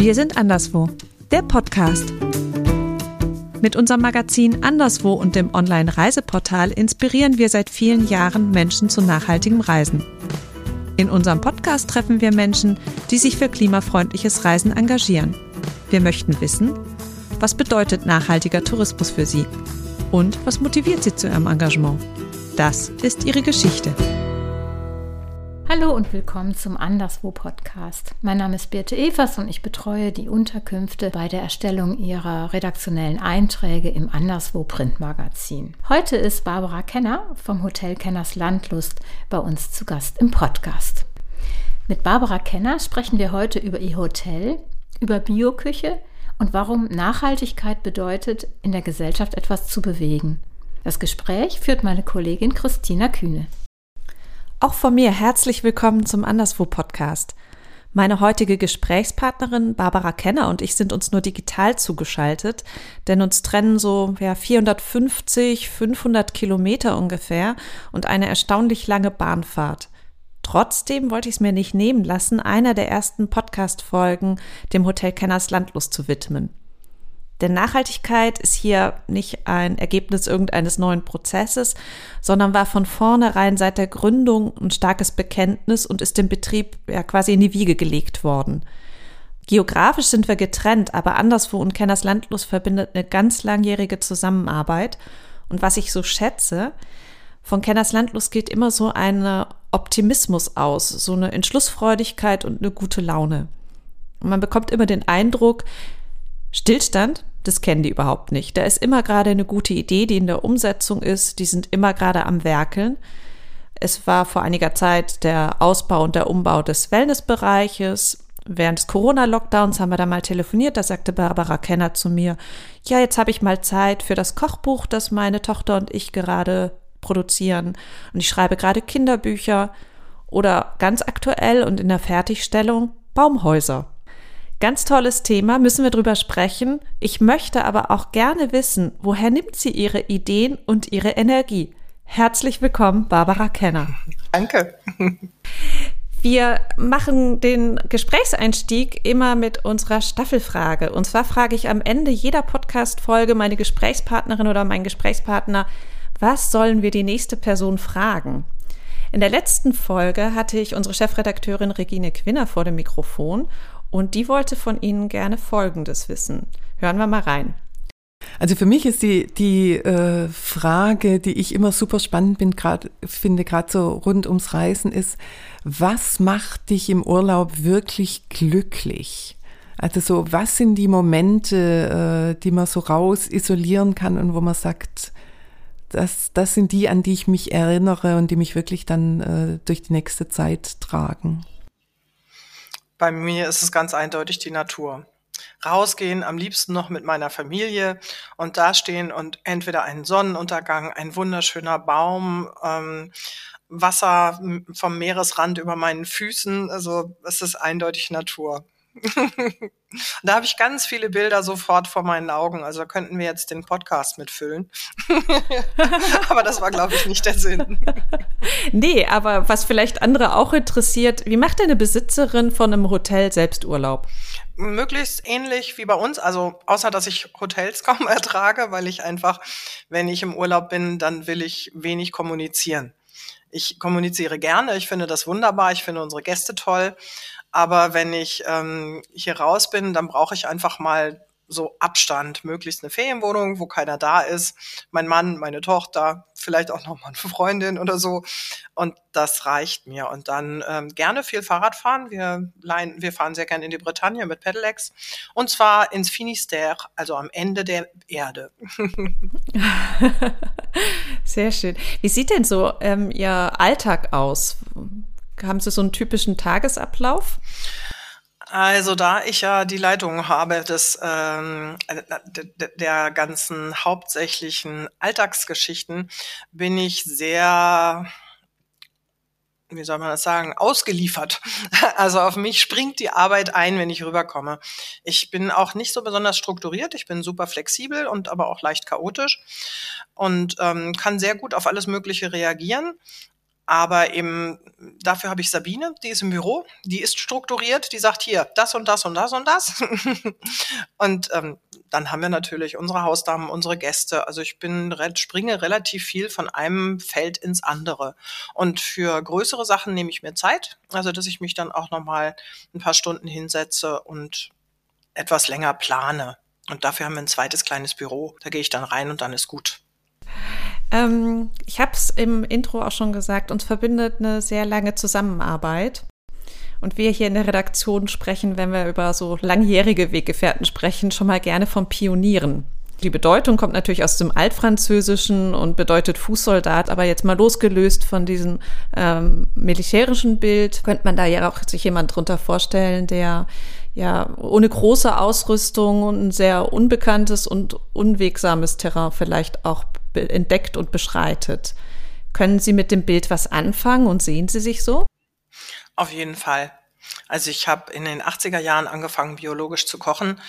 Wir sind anderswo, der Podcast. Mit unserem Magazin Anderswo und dem Online-Reiseportal inspirieren wir seit vielen Jahren Menschen zu nachhaltigem Reisen. In unserem Podcast treffen wir Menschen, die sich für klimafreundliches Reisen engagieren. Wir möchten wissen, was bedeutet nachhaltiger Tourismus für sie und was motiviert sie zu ihrem Engagement. Das ist ihre Geschichte. Hallo und willkommen zum Anderswo Podcast. Mein Name ist Birte Evers und ich betreue die Unterkünfte bei der Erstellung ihrer redaktionellen Einträge im Anderswo Printmagazin. Heute ist Barbara Kenner vom Hotel Kenners Landlust bei uns zu Gast im Podcast. Mit Barbara Kenner sprechen wir heute über ihr Hotel, über Bioküche und warum Nachhaltigkeit bedeutet, in der Gesellschaft etwas zu bewegen. Das Gespräch führt meine Kollegin Christina Kühne. Auch von mir herzlich willkommen zum Anderswo Podcast. Meine heutige Gesprächspartnerin Barbara Kenner und ich sind uns nur digital zugeschaltet, denn uns trennen so ja, 450, 500 Kilometer ungefähr und eine erstaunlich lange Bahnfahrt. Trotzdem wollte ich es mir nicht nehmen lassen, einer der ersten Podcast-Folgen dem Hotel Kenners Landlust zu widmen. Denn Nachhaltigkeit ist hier nicht ein Ergebnis irgendeines neuen Prozesses, sondern war von vornherein seit der Gründung ein starkes Bekenntnis und ist dem Betrieb ja quasi in die Wiege gelegt worden. Geografisch sind wir getrennt, aber anderswo und Kenners Landlos verbindet eine ganz langjährige Zusammenarbeit. Und was ich so schätze, von Kenners Landlos geht immer so ein Optimismus aus, so eine Entschlussfreudigkeit und eine gute Laune. Und man bekommt immer den Eindruck, Stillstand, das kennen die überhaupt nicht. Da ist immer gerade eine gute Idee, die in der Umsetzung ist. Die sind immer gerade am Werkeln. Es war vor einiger Zeit der Ausbau und der Umbau des Wellnessbereiches. Während des Corona-Lockdowns haben wir da mal telefoniert. Da sagte Barbara Kenner zu mir, ja, jetzt habe ich mal Zeit für das Kochbuch, das meine Tochter und ich gerade produzieren. Und ich schreibe gerade Kinderbücher oder ganz aktuell und in der Fertigstellung Baumhäuser. Ganz tolles Thema, müssen wir drüber sprechen. Ich möchte aber auch gerne wissen, woher nimmt sie ihre Ideen und ihre Energie? Herzlich willkommen, Barbara Kenner. Danke. Wir machen den Gesprächseinstieg immer mit unserer Staffelfrage. Und zwar frage ich am Ende jeder Podcast-Folge meine Gesprächspartnerin oder meinen Gesprächspartner, was sollen wir die nächste Person fragen? In der letzten Folge hatte ich unsere Chefredakteurin Regine Quinner vor dem Mikrofon und die wollte von Ihnen gerne Folgendes wissen. Hören wir mal rein. Also für mich ist die, die äh, Frage, die ich immer super spannend bin, grad, finde, gerade so rund ums Reisen, ist, was macht dich im Urlaub wirklich glücklich? Also so, was sind die Momente, äh, die man so raus isolieren kann und wo man sagt, das, das sind die, an die ich mich erinnere und die mich wirklich dann äh, durch die nächste Zeit tragen. Bei mir ist es ganz eindeutig die Natur. Rausgehen, am liebsten noch mit meiner Familie und da stehen und entweder einen Sonnenuntergang, ein wunderschöner Baum, ähm, Wasser vom Meeresrand über meinen Füßen. Also es ist eindeutig Natur. da habe ich ganz viele Bilder sofort vor meinen Augen. Also könnten wir jetzt den Podcast mitfüllen. aber das war, glaube ich, nicht der Sinn. nee, aber was vielleicht andere auch interessiert, wie macht eine Besitzerin von einem Hotel Selbsturlaub? Möglichst ähnlich wie bei uns. Also außer, dass ich Hotels kaum ertrage, weil ich einfach, wenn ich im Urlaub bin, dann will ich wenig kommunizieren. Ich kommuniziere gerne, ich finde das wunderbar, ich finde unsere Gäste toll, aber wenn ich ähm, hier raus bin, dann brauche ich einfach mal so Abstand, möglichst eine Ferienwohnung, wo keiner da ist. Mein Mann, meine Tochter, vielleicht auch noch mal eine Freundin oder so. Und das reicht mir. Und dann ähm, gerne viel Fahrrad fahren. Wir, leihen, wir fahren sehr gerne in die Bretagne mit Pedelecs. Und zwar ins Finisterre, also am Ende der Erde. sehr schön. Wie sieht denn so ähm, Ihr Alltag aus? Haben Sie so einen typischen Tagesablauf? Also da ich ja die Leitung habe des ähm, der ganzen hauptsächlichen Alltagsgeschichten, bin ich sehr wie soll man das sagen, ausgeliefert. Also auf mich springt die Arbeit ein, wenn ich rüberkomme. Ich bin auch nicht so besonders strukturiert, ich bin super flexibel und aber auch leicht chaotisch und ähm, kann sehr gut auf alles Mögliche reagieren Aber eben dafür habe ich Sabine, die ist im Büro, die ist strukturiert, die sagt hier das und das und das und das. und ähm, dann haben wir natürlich unsere Hausdamen, unsere Gäste. Also ich bin springe relativ viel von einem Feld ins andere. Und für größere Sachen nehme ich mir Zeit, also dass ich mich dann auch noch mal ein paar Stunden hinsetze und etwas länger plane. Und dafür haben wir ein zweites kleines Büro. Da gehe ich dann rein und dann ist gut. Ähm, ich habe es im Intro auch schon gesagt, uns verbindet eine sehr lange Zusammenarbeit. Und wir hier in der Redaktion sprechen, wenn wir über so langjährige Weggefährten sprechen, schon mal gerne von Pionieren. Die Bedeutung kommt natürlich aus dem Altfranzösischen und bedeutet Fußsoldat, aber jetzt mal losgelöst von diesem ähm, militärischen Bild, könnte man da ja auch sich jemand drunter vorstellen, der ja ohne große Ausrüstung und ein sehr unbekanntes und unwegsames Terrain vielleicht auch entdeckt und beschreitet. Können Sie mit dem Bild was anfangen und sehen Sie sich so? Auf jeden Fall. Also ich habe in den 80er Jahren angefangen, biologisch zu kochen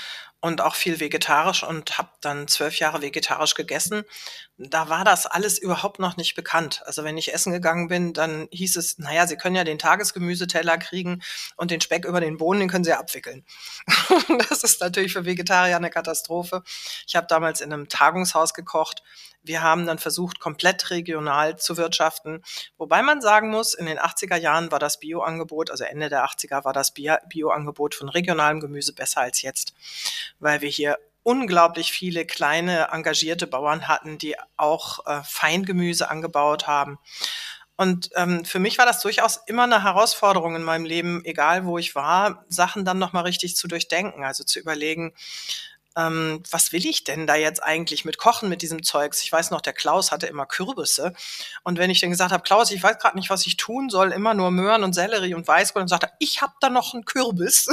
und auch viel vegetarisch und habe dann zwölf Jahre vegetarisch gegessen. Da war das alles überhaupt noch nicht bekannt. Also wenn ich essen gegangen bin, dann hieß es, naja, Sie können ja den Tagesgemüseteller kriegen und den Speck über den Bohnen, den können Sie abwickeln. das ist natürlich für Vegetarier eine Katastrophe. Ich habe damals in einem Tagungshaus gekocht wir haben dann versucht, komplett regional zu wirtschaften. Wobei man sagen muss, in den 80er Jahren war das Bioangebot, also Ende der 80er war das Bioangebot von regionalem Gemüse besser als jetzt, weil wir hier unglaublich viele kleine engagierte Bauern hatten, die auch äh, Feingemüse angebaut haben. Und ähm, für mich war das durchaus immer eine Herausforderung in meinem Leben, egal wo ich war, Sachen dann nochmal richtig zu durchdenken, also zu überlegen, ähm, was will ich denn da jetzt eigentlich mit Kochen mit diesem Zeugs? Ich weiß noch, der Klaus hatte immer Kürbisse. Und wenn ich dann gesagt habe, Klaus, ich weiß gerade nicht, was ich tun soll, immer nur Möhren und Sellerie und Weißkohl, dann sagt er, ich habe da noch einen Kürbis.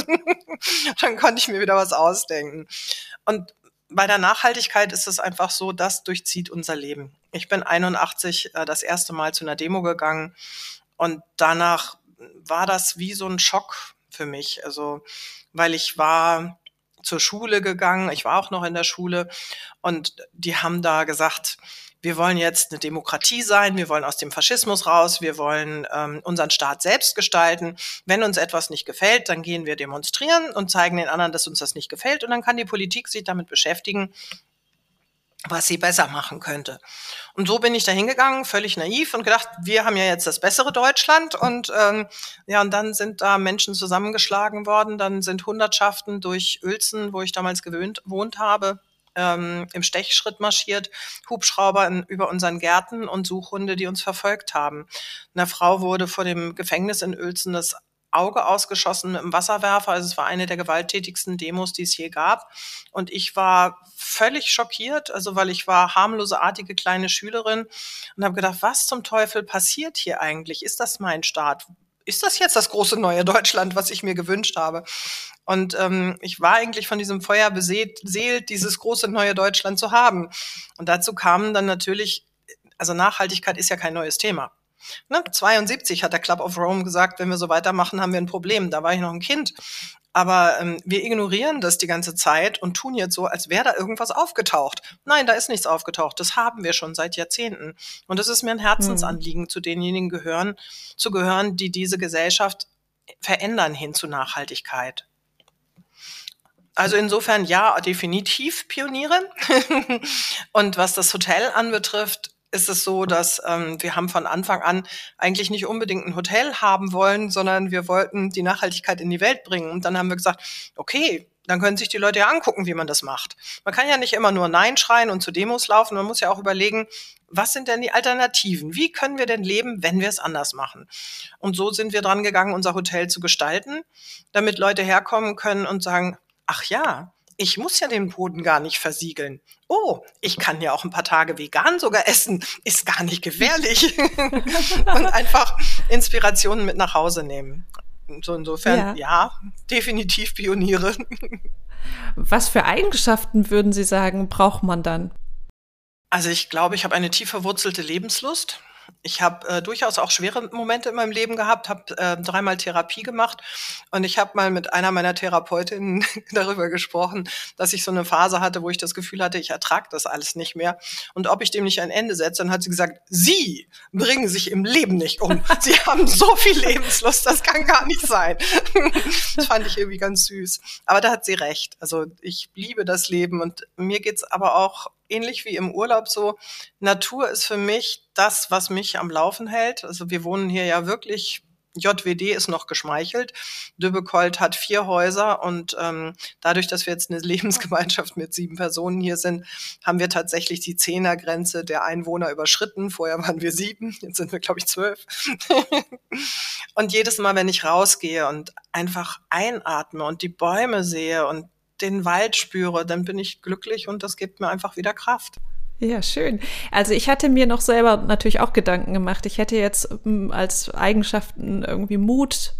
dann konnte ich mir wieder was ausdenken. Und bei der Nachhaltigkeit ist es einfach so, das durchzieht unser Leben. Ich bin 81 äh, das erste Mal zu einer Demo gegangen und danach war das wie so ein Schock für mich. Also, weil ich war zur Schule gegangen. Ich war auch noch in der Schule und die haben da gesagt, wir wollen jetzt eine Demokratie sein, wir wollen aus dem Faschismus raus, wir wollen ähm, unseren Staat selbst gestalten. Wenn uns etwas nicht gefällt, dann gehen wir demonstrieren und zeigen den anderen, dass uns das nicht gefällt und dann kann die Politik sich damit beschäftigen, was sie besser machen könnte. Und so bin ich da hingegangen, völlig naiv und gedacht, wir haben ja jetzt das bessere Deutschland und ähm, ja, und dann sind da Menschen zusammengeschlagen worden, dann sind Hundertschaften durch Uelzen, wo ich damals gewöhnt, wohnt habe, ähm, im Stechschritt marschiert, Hubschrauber in, über unseren Gärten und Suchhunde, die uns verfolgt haben. Eine Frau wurde vor dem Gefängnis in Uelzen das Auge ausgeschossen mit einem Wasserwerfer. Also es war eine der gewalttätigsten Demos, die es je gab. Und ich war völlig schockiert, also weil ich war harmlose, artige kleine Schülerin und habe gedacht, was zum Teufel passiert hier eigentlich? Ist das mein Staat? Ist das jetzt das große neue Deutschland, was ich mir gewünscht habe? Und ähm, ich war eigentlich von diesem Feuer beseelt, dieses große neue Deutschland zu haben. Und dazu kamen dann natürlich, also Nachhaltigkeit ist ja kein neues Thema. Ne, 72 hat der Club of Rome gesagt, wenn wir so weitermachen, haben wir ein Problem. Da war ich noch ein Kind. Aber ähm, wir ignorieren das die ganze Zeit und tun jetzt so, als wäre da irgendwas aufgetaucht. Nein, da ist nichts aufgetaucht. Das haben wir schon seit Jahrzehnten. Und es ist mir ein Herzensanliegen, mhm. zu denjenigen gehören, zu gehören, die diese Gesellschaft verändern hin zu Nachhaltigkeit. Also insofern ja, definitiv Pioniere. und was das Hotel anbetrifft, ist es so, dass ähm, wir haben von Anfang an eigentlich nicht unbedingt ein Hotel haben wollen, sondern wir wollten die Nachhaltigkeit in die Welt bringen. Und dann haben wir gesagt, okay, dann können sich die Leute ja angucken, wie man das macht. Man kann ja nicht immer nur Nein schreien und zu Demos laufen. Man muss ja auch überlegen, was sind denn die Alternativen? Wie können wir denn leben, wenn wir es anders machen? Und so sind wir dran gegangen, unser Hotel zu gestalten, damit Leute herkommen können und sagen, ach ja, ich muss ja den Boden gar nicht versiegeln. Oh, ich kann ja auch ein paar Tage vegan sogar essen. Ist gar nicht gefährlich. und einfach Inspirationen mit nach Hause nehmen. So insofern, ja, ja definitiv Pioniere. Was für Eigenschaften würden Sie sagen, braucht man dann? Also ich glaube, ich habe eine tief verwurzelte Lebenslust. Ich habe äh, durchaus auch schwere Momente in meinem Leben gehabt, habe äh, dreimal Therapie gemacht und ich habe mal mit einer meiner Therapeutinnen darüber gesprochen, dass ich so eine Phase hatte, wo ich das Gefühl hatte, ich ertrage das alles nicht mehr und ob ich dem nicht ein Ende setze. Dann hat sie gesagt, Sie bringen sich im Leben nicht um. Sie haben so viel Lebenslust, das kann gar nicht sein. das fand ich irgendwie ganz süß. Aber da hat sie recht. Also ich liebe das Leben und mir geht's aber auch ähnlich wie im Urlaub so, Natur ist für mich das, was mich am Laufen hält. Also wir wohnen hier ja wirklich JWD ist noch geschmeichelt. Dübekold hat vier Häuser und ähm, dadurch, dass wir jetzt eine Lebensgemeinschaft mit sieben Personen hier sind, haben wir tatsächlich die Zehnergrenze der Einwohner überschritten. Vorher waren wir sieben, jetzt sind wir, glaube ich, zwölf. und jedes Mal, wenn ich rausgehe und einfach einatme und die Bäume sehe und den Wald spüre, dann bin ich glücklich und das gibt mir einfach wieder Kraft. Ja, schön. Also ich hatte mir noch selber natürlich auch Gedanken gemacht. Ich hätte jetzt ähm, als Eigenschaften irgendwie Mut,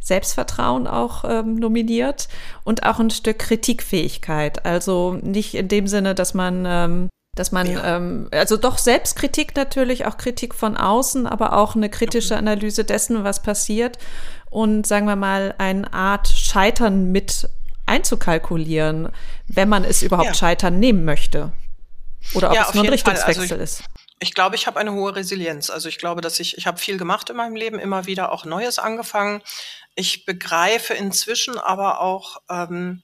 Selbstvertrauen auch ähm, nominiert und auch ein Stück Kritikfähigkeit. Also nicht in dem Sinne, dass man ähm, dass man, ja. ähm, also doch Selbstkritik natürlich, auch Kritik von außen, aber auch eine kritische Analyse dessen, was passiert und sagen wir mal eine Art Scheitern mit einzukalkulieren, wenn man es überhaupt ja. Scheitern nehmen möchte. Oder ob ja, es nur ein Richtungswechsel also ich, ist. Ich glaube, ich habe eine hohe Resilienz. Also ich glaube, dass ich, ich habe viel gemacht in meinem Leben, immer wieder auch Neues angefangen. Ich begreife inzwischen aber auch ähm,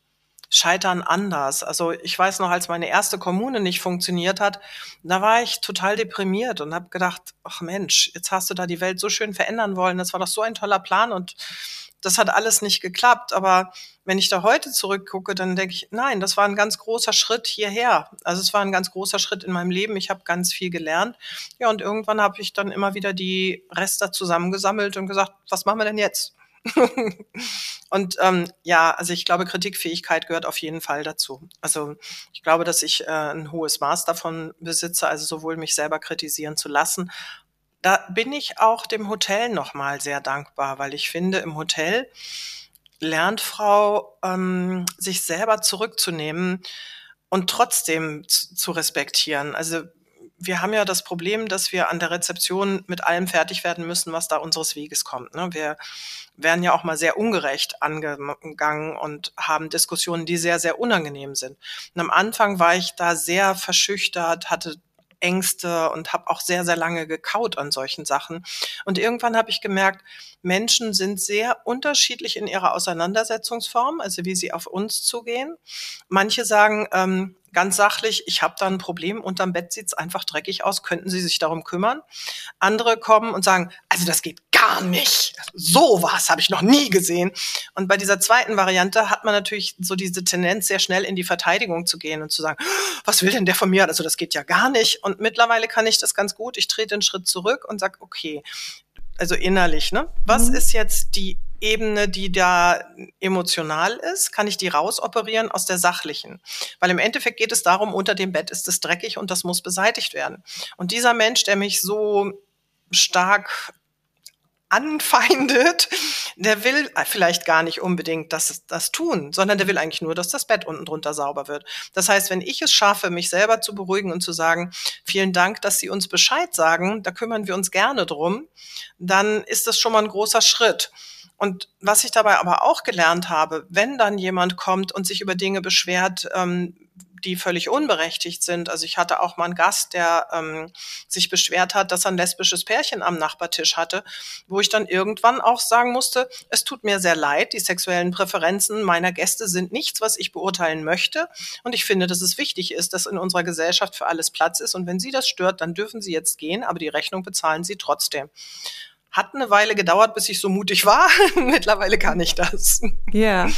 Scheitern anders. Also ich weiß noch, als meine erste Kommune nicht funktioniert hat, da war ich total deprimiert und habe gedacht, ach Mensch, jetzt hast du da die Welt so schön verändern wollen. Das war doch so ein toller Plan und das hat alles nicht geklappt. Aber wenn ich da heute zurückgucke, dann denke ich, nein, das war ein ganz großer Schritt hierher. Also es war ein ganz großer Schritt in meinem Leben. Ich habe ganz viel gelernt. Ja, und irgendwann habe ich dann immer wieder die Reste zusammengesammelt und gesagt, was machen wir denn jetzt? und ähm, ja, also ich glaube, Kritikfähigkeit gehört auf jeden Fall dazu. Also ich glaube, dass ich äh, ein hohes Maß davon besitze, also sowohl mich selber kritisieren zu lassen, da bin ich auch dem Hotel nochmal sehr dankbar, weil ich finde, im Hotel lernt Frau, ähm, sich selber zurückzunehmen und trotzdem zu, respektieren. Also wir haben ja das Problem, dass wir an der Rezeption mit allem fertig werden müssen, was da unseres Weges kommt. Ne? Wir werden ja auch mal sehr ungerecht angegangen und haben Diskussionen, die sehr, sehr unangenehm sind. Und am Anfang war ich da sehr verschüchtert, hatte Ängste und habe auch sehr, sehr lange gekaut an solchen Sachen. Und irgendwann habe ich gemerkt, Menschen sind sehr unterschiedlich in ihrer Auseinandersetzungsform, also wie sie auf uns zugehen. Manche sagen, ähm, ganz sachlich, ich habe da ein Problem, unterm Bett sieht's einfach dreckig aus, könnten Sie sich darum kümmern? Andere kommen und sagen, also das geht gar nicht. So was habe ich noch nie gesehen. Und bei dieser zweiten Variante hat man natürlich so diese Tendenz, sehr schnell in die Verteidigung zu gehen und zu sagen, was will denn der von mir? Also das geht ja gar nicht. Und mittlerweile kann ich das ganz gut. Ich trete einen Schritt zurück und sage, okay, also innerlich, ne? Was mhm. ist jetzt die Ebene, die da emotional ist, kann ich die rausoperieren aus der sachlichen. Weil im Endeffekt geht es darum, unter dem Bett ist es dreckig und das muss beseitigt werden. Und dieser Mensch, der mich so stark anfeindet, der will vielleicht gar nicht unbedingt das, das tun, sondern der will eigentlich nur, dass das Bett unten drunter sauber wird. Das heißt, wenn ich es schaffe, mich selber zu beruhigen und zu sagen, vielen Dank, dass Sie uns Bescheid sagen, da kümmern wir uns gerne drum, dann ist das schon mal ein großer Schritt. Und was ich dabei aber auch gelernt habe, wenn dann jemand kommt und sich über Dinge beschwert, ähm, die völlig unberechtigt sind. Also ich hatte auch mal einen Gast, der ähm, sich beschwert hat, dass er ein lesbisches Pärchen am Nachbartisch hatte, wo ich dann irgendwann auch sagen musste, es tut mir sehr leid, die sexuellen Präferenzen meiner Gäste sind nichts, was ich beurteilen möchte. Und ich finde, dass es wichtig ist, dass in unserer Gesellschaft für alles Platz ist. Und wenn Sie das stört, dann dürfen Sie jetzt gehen, aber die Rechnung bezahlen Sie trotzdem. Hat eine Weile gedauert, bis ich so mutig war. Mittlerweile kann ich das. Ja,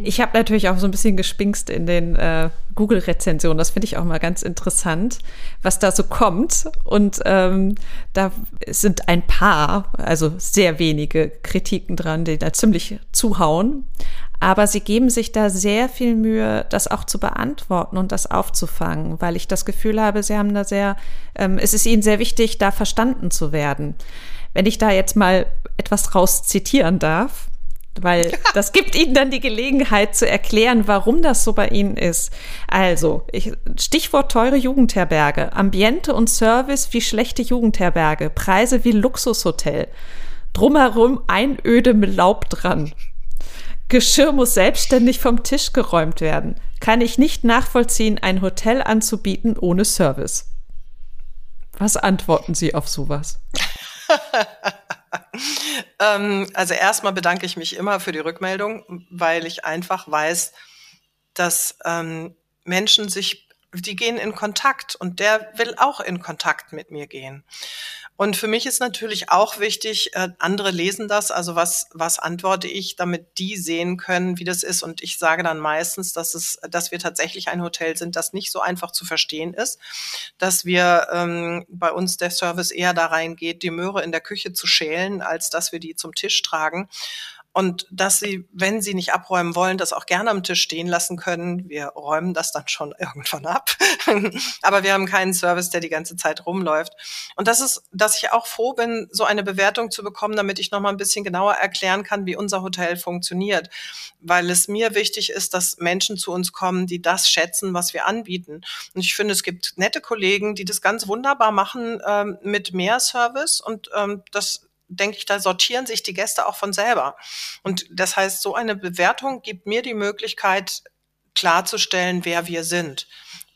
ich habe natürlich auch so ein bisschen gespinkst in den äh, Google-Rezensionen. Das finde ich auch mal ganz interessant, was da so kommt. Und ähm, da sind ein paar, also sehr wenige Kritiken dran, die da ziemlich zuhauen. Aber sie geben sich da sehr viel Mühe, das auch zu beantworten und das aufzufangen, weil ich das Gefühl habe, sie haben da sehr, ähm, es ist ihnen sehr wichtig, da verstanden zu werden. Wenn ich da jetzt mal etwas raus zitieren darf, weil das gibt Ihnen dann die Gelegenheit zu erklären, warum das so bei Ihnen ist. Also, ich, Stichwort teure Jugendherberge, Ambiente und Service wie schlechte Jugendherberge, Preise wie Luxushotel, drumherum Einöde mit Laub dran. Geschirr muss selbstständig vom Tisch geräumt werden. Kann ich nicht nachvollziehen, ein Hotel anzubieten ohne Service. Was antworten Sie auf sowas? ähm, also erstmal bedanke ich mich immer für die Rückmeldung, weil ich einfach weiß, dass ähm, Menschen sich, die gehen in Kontakt und der will auch in Kontakt mit mir gehen. Und für mich ist natürlich auch wichtig, äh, andere lesen das, also was, was antworte ich, damit die sehen können, wie das ist. Und ich sage dann meistens, dass es, dass wir tatsächlich ein Hotel sind, das nicht so einfach zu verstehen ist, dass wir ähm, bei uns der Service eher da reingeht, die Möhre in der Küche zu schälen, als dass wir die zum Tisch tragen und dass sie, wenn sie nicht abräumen wollen, das auch gerne am Tisch stehen lassen können. Wir räumen das dann schon irgendwann ab. Aber wir haben keinen Service, der die ganze Zeit rumläuft. Und das ist, dass ich auch froh bin, so eine Bewertung zu bekommen, damit ich noch mal ein bisschen genauer erklären kann, wie unser Hotel funktioniert. Weil es mir wichtig ist, dass Menschen zu uns kommen, die das schätzen, was wir anbieten. Und ich finde, es gibt nette Kollegen, die das ganz wunderbar machen ähm, mit mehr Service und ähm, das denke ich, da sortieren sich die Gäste auch von selber. Und das heißt, so eine Bewertung gibt mir die Möglichkeit, klarzustellen, wer wir sind.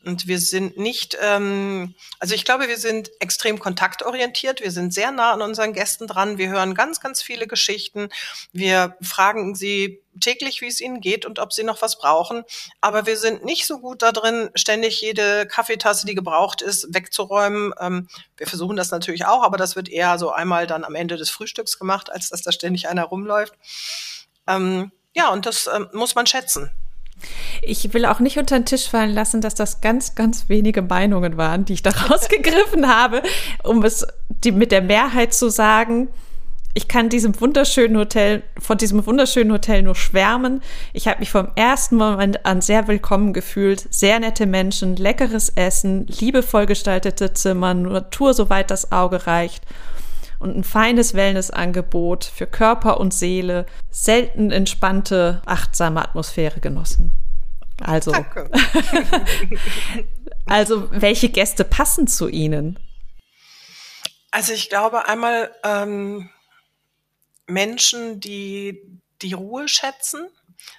Und wir sind nicht, ähm, also ich glaube, wir sind extrem kontaktorientiert. Wir sind sehr nah an unseren Gästen dran. Wir hören ganz, ganz viele Geschichten. Wir fragen sie täglich, wie es ihnen geht und ob sie noch was brauchen. Aber wir sind nicht so gut da drin, ständig jede Kaffeetasse, die gebraucht ist, wegzuräumen. Ähm, wir versuchen das natürlich auch, aber das wird eher so einmal dann am Ende des Frühstücks gemacht, als dass da ständig einer rumläuft. Ähm, ja, und das ähm, muss man schätzen. Ich will auch nicht unter den Tisch fallen lassen, dass das ganz, ganz wenige Meinungen waren, die ich da rausgegriffen habe, um es die, mit der Mehrheit zu sagen. Ich kann diesem wunderschönen Hotel, von diesem wunderschönen Hotel nur schwärmen. Ich habe mich vom ersten Moment an sehr willkommen gefühlt. Sehr nette Menschen, leckeres Essen, liebevoll gestaltete Zimmer, Natur, soweit das Auge reicht und ein feines Wellnessangebot für Körper und Seele, selten entspannte, achtsame Atmosphäre genossen. Also, also welche Gäste passen zu Ihnen? Also ich glaube einmal ähm, Menschen, die die Ruhe schätzen.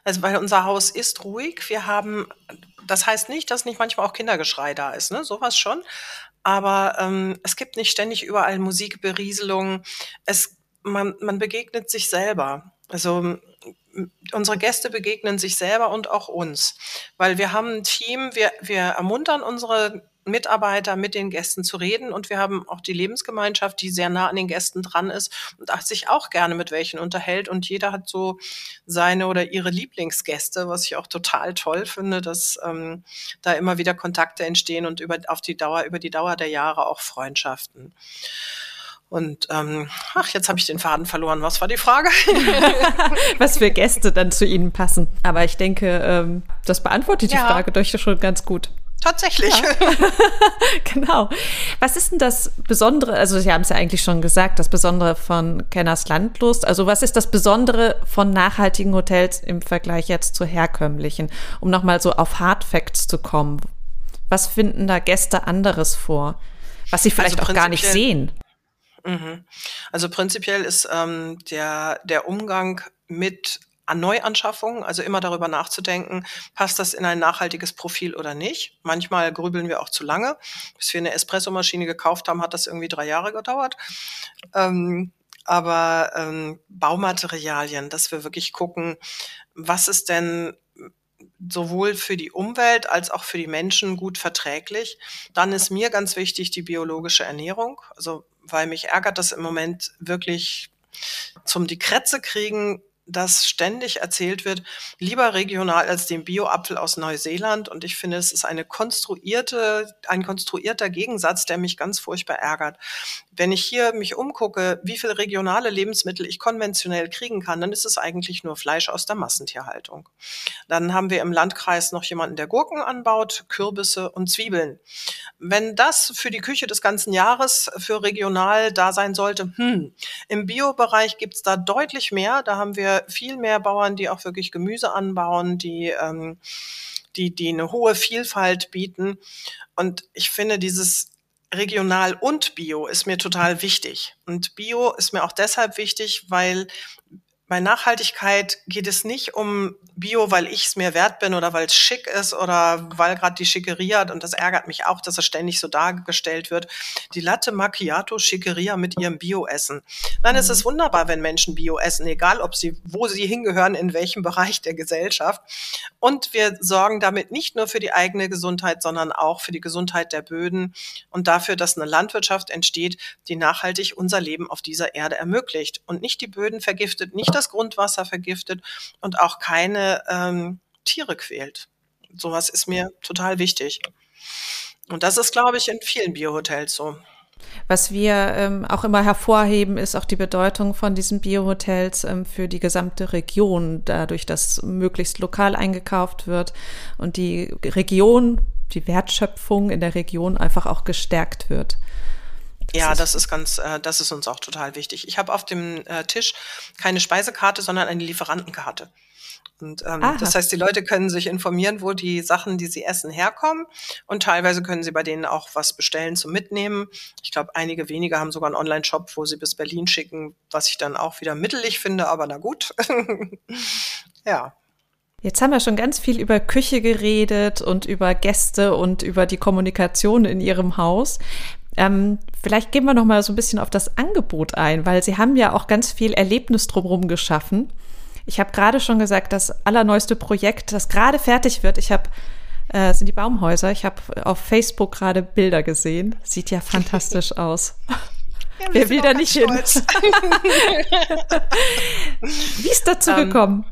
Also weil unser Haus ist ruhig. Wir haben, das heißt nicht, dass nicht manchmal auch Kindergeschrei da ist, ne? Sowas schon aber ähm, es gibt nicht ständig überall Musikberieselung. Es, man, man begegnet sich selber. Also unsere Gäste begegnen sich selber und auch uns, weil wir haben ein Team, wir, wir ermuntern unsere Mitarbeiter mit den Gästen zu reden und wir haben auch die Lebensgemeinschaft, die sehr nah an den Gästen dran ist und sich auch gerne mit welchen unterhält und jeder hat so seine oder ihre Lieblingsgäste, was ich auch total toll finde, dass ähm, da immer wieder Kontakte entstehen und über auf die Dauer über die Dauer der Jahre auch Freundschaften. Und ähm, ach, jetzt habe ich den Faden verloren. Was war die Frage? Was für Gäste dann zu Ihnen passen. Aber ich denke, ähm, das beantwortet die ja. Frage doch schon ganz gut. Tatsächlich. Ja. genau. Was ist denn das Besondere, also Sie haben es ja eigentlich schon gesagt, das Besondere von Kenners Landlust. Also was ist das Besondere von nachhaltigen Hotels im Vergleich jetzt zu herkömmlichen? Um nochmal so auf Hard Facts zu kommen. Was finden da Gäste anderes vor? Was sie vielleicht also auch gar nicht sehen? Mhm. Also prinzipiell ist ähm, der, der Umgang mit an Neuanschaffungen, also immer darüber nachzudenken, passt das in ein nachhaltiges Profil oder nicht. Manchmal grübeln wir auch zu lange. Bis wir eine Espressomaschine gekauft haben, hat das irgendwie drei Jahre gedauert. Ähm, aber ähm, Baumaterialien, dass wir wirklich gucken, was ist denn sowohl für die Umwelt als auch für die Menschen gut verträglich. Dann ist mir ganz wichtig die biologische Ernährung, also weil mich ärgert das im Moment wirklich zum die Krätze kriegen, dass ständig erzählt wird, lieber regional als den Bio-Apfel aus Neuseeland. Und ich finde, es ist eine konstruierte, ein konstruierter Gegensatz, der mich ganz furchtbar ärgert. Wenn ich hier mich umgucke, wie viel regionale Lebensmittel ich konventionell kriegen kann, dann ist es eigentlich nur Fleisch aus der Massentierhaltung. Dann haben wir im Landkreis noch jemanden, der Gurken anbaut, Kürbisse und Zwiebeln. Wenn das für die Küche des ganzen Jahres für regional da sein sollte, hm, im Bio-Bereich gibt's da deutlich mehr. Da haben wir viel mehr Bauern, die auch wirklich Gemüse anbauen, die, ähm, die, die eine hohe Vielfalt bieten. Und ich finde dieses regional und Bio ist mir total wichtig. Und Bio ist mir auch deshalb wichtig, weil bei Nachhaltigkeit geht es nicht um Bio, weil ich es mir wert bin oder weil es schick ist oder weil gerade die Schickeria hat und das ärgert mich auch, dass es ständig so dargestellt wird. Die Latte Macchiato Schickeria mit ihrem Bio-Essen. Nein, mhm. es ist wunderbar, wenn Menschen Bio essen, egal ob sie, wo sie hingehören, in welchem Bereich der Gesellschaft. Und wir sorgen damit nicht nur für die eigene Gesundheit, sondern auch für die Gesundheit der Böden und dafür, dass eine Landwirtschaft entsteht, die nachhaltig unser Leben auf dieser Erde ermöglicht und nicht die Böden vergiftet, nicht das Grundwasser vergiftet und auch keine ähm, Tiere quält. Sowas ist mir total wichtig. Und das ist, glaube ich, in vielen Biohotels so. Was wir ähm, auch immer hervorheben, ist auch die Bedeutung von diesen Biohotels ähm, für die gesamte Region, dadurch, dass möglichst lokal eingekauft wird und die Region, die Wertschöpfung in der Region einfach auch gestärkt wird. Das ja, ist das ist ganz, äh, das ist uns auch total wichtig. Ich habe auf dem äh, Tisch keine Speisekarte, sondern eine Lieferantenkarte. Und ähm, das heißt, die Leute können sich informieren, wo die Sachen, die sie essen, herkommen. Und teilweise können sie bei denen auch was bestellen zum Mitnehmen. Ich glaube, einige wenige haben sogar einen Online-Shop, wo sie bis Berlin schicken, was ich dann auch wieder mittelig finde, aber na gut. ja. Jetzt haben wir schon ganz viel über Küche geredet und über Gäste und über die Kommunikation in Ihrem Haus. Ähm, vielleicht gehen wir noch mal so ein bisschen auf das Angebot ein, weil Sie haben ja auch ganz viel Erlebnis drumherum geschaffen. Ich habe gerade schon gesagt, das allerneueste Projekt, das gerade fertig wird, ich habe äh, sind die Baumhäuser. Ich habe auf Facebook gerade Bilder gesehen. Sieht ja fantastisch aus. Ja, Wer will da nicht hin? Wie ist dazu um, ähm, gekommen?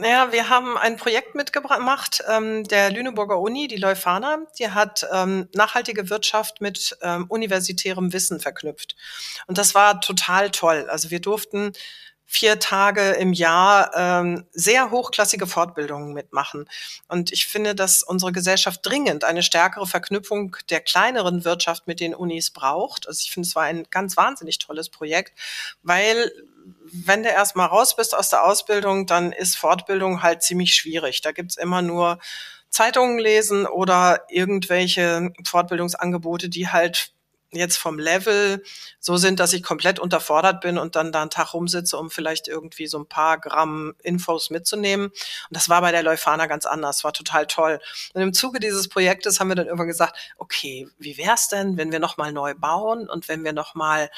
Naja, wir haben ein Projekt mitgemacht, ähm, der Lüneburger Uni, die Leuphana, die hat ähm, nachhaltige Wirtschaft mit ähm, universitärem Wissen verknüpft. Und das war total toll. Also wir durften vier Tage im Jahr ähm, sehr hochklassige Fortbildungen mitmachen. Und ich finde, dass unsere Gesellschaft dringend eine stärkere Verknüpfung der kleineren Wirtschaft mit den Unis braucht. Also ich finde, es war ein ganz wahnsinnig tolles Projekt, weil wenn du erstmal raus bist aus der Ausbildung, dann ist Fortbildung halt ziemlich schwierig. Da gibt's immer nur Zeitungen lesen oder irgendwelche Fortbildungsangebote, die halt jetzt vom Level so sind, dass ich komplett unterfordert bin und dann da einen Tag rumsitze, um vielleicht irgendwie so ein paar Gramm Infos mitzunehmen. Und das war bei der Leuphana ganz anders, war total toll. Und im Zuge dieses Projektes haben wir dann irgendwann gesagt, okay, wie wär's denn, wenn wir nochmal neu bauen und wenn wir nochmal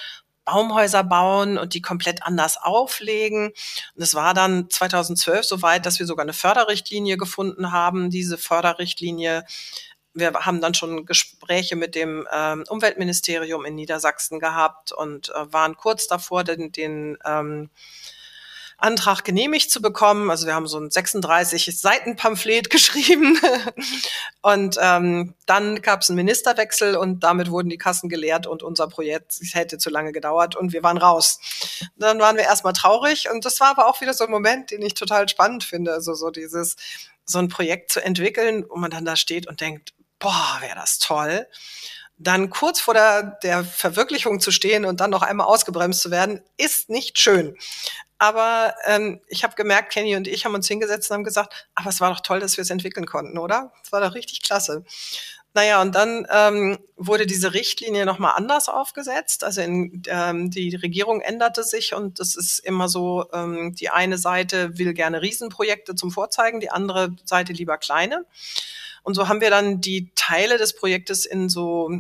Baumhäuser bauen und die komplett anders auflegen. Und es war dann 2012 soweit, dass wir sogar eine Förderrichtlinie gefunden haben. Diese Förderrichtlinie wir haben dann schon Gespräche mit dem ähm, Umweltministerium in Niedersachsen gehabt und äh, waren kurz davor, den, den ähm, Antrag genehmigt zu bekommen. Also wir haben so ein 36 Seiten Pamphlet geschrieben und ähm, dann gab es einen Ministerwechsel und damit wurden die Kassen geleert und unser Projekt hätte zu lange gedauert und wir waren raus. Dann waren wir erstmal traurig und das war aber auch wieder so ein Moment, den ich total spannend finde. Also so dieses so ein Projekt zu entwickeln, wo man dann da steht und denkt, boah, wäre das toll dann kurz vor der, der Verwirklichung zu stehen und dann noch einmal ausgebremst zu werden, ist nicht schön. Aber ähm, ich habe gemerkt, Kenny und ich haben uns hingesetzt und haben gesagt, aber es war doch toll, dass wir es entwickeln konnten, oder? Es war doch richtig klasse. Naja, und dann ähm, wurde diese Richtlinie nochmal anders aufgesetzt. Also in, ähm, die Regierung änderte sich und das ist immer so, ähm, die eine Seite will gerne Riesenprojekte zum Vorzeigen, die andere Seite lieber kleine. Und so haben wir dann die Teile des Projektes in so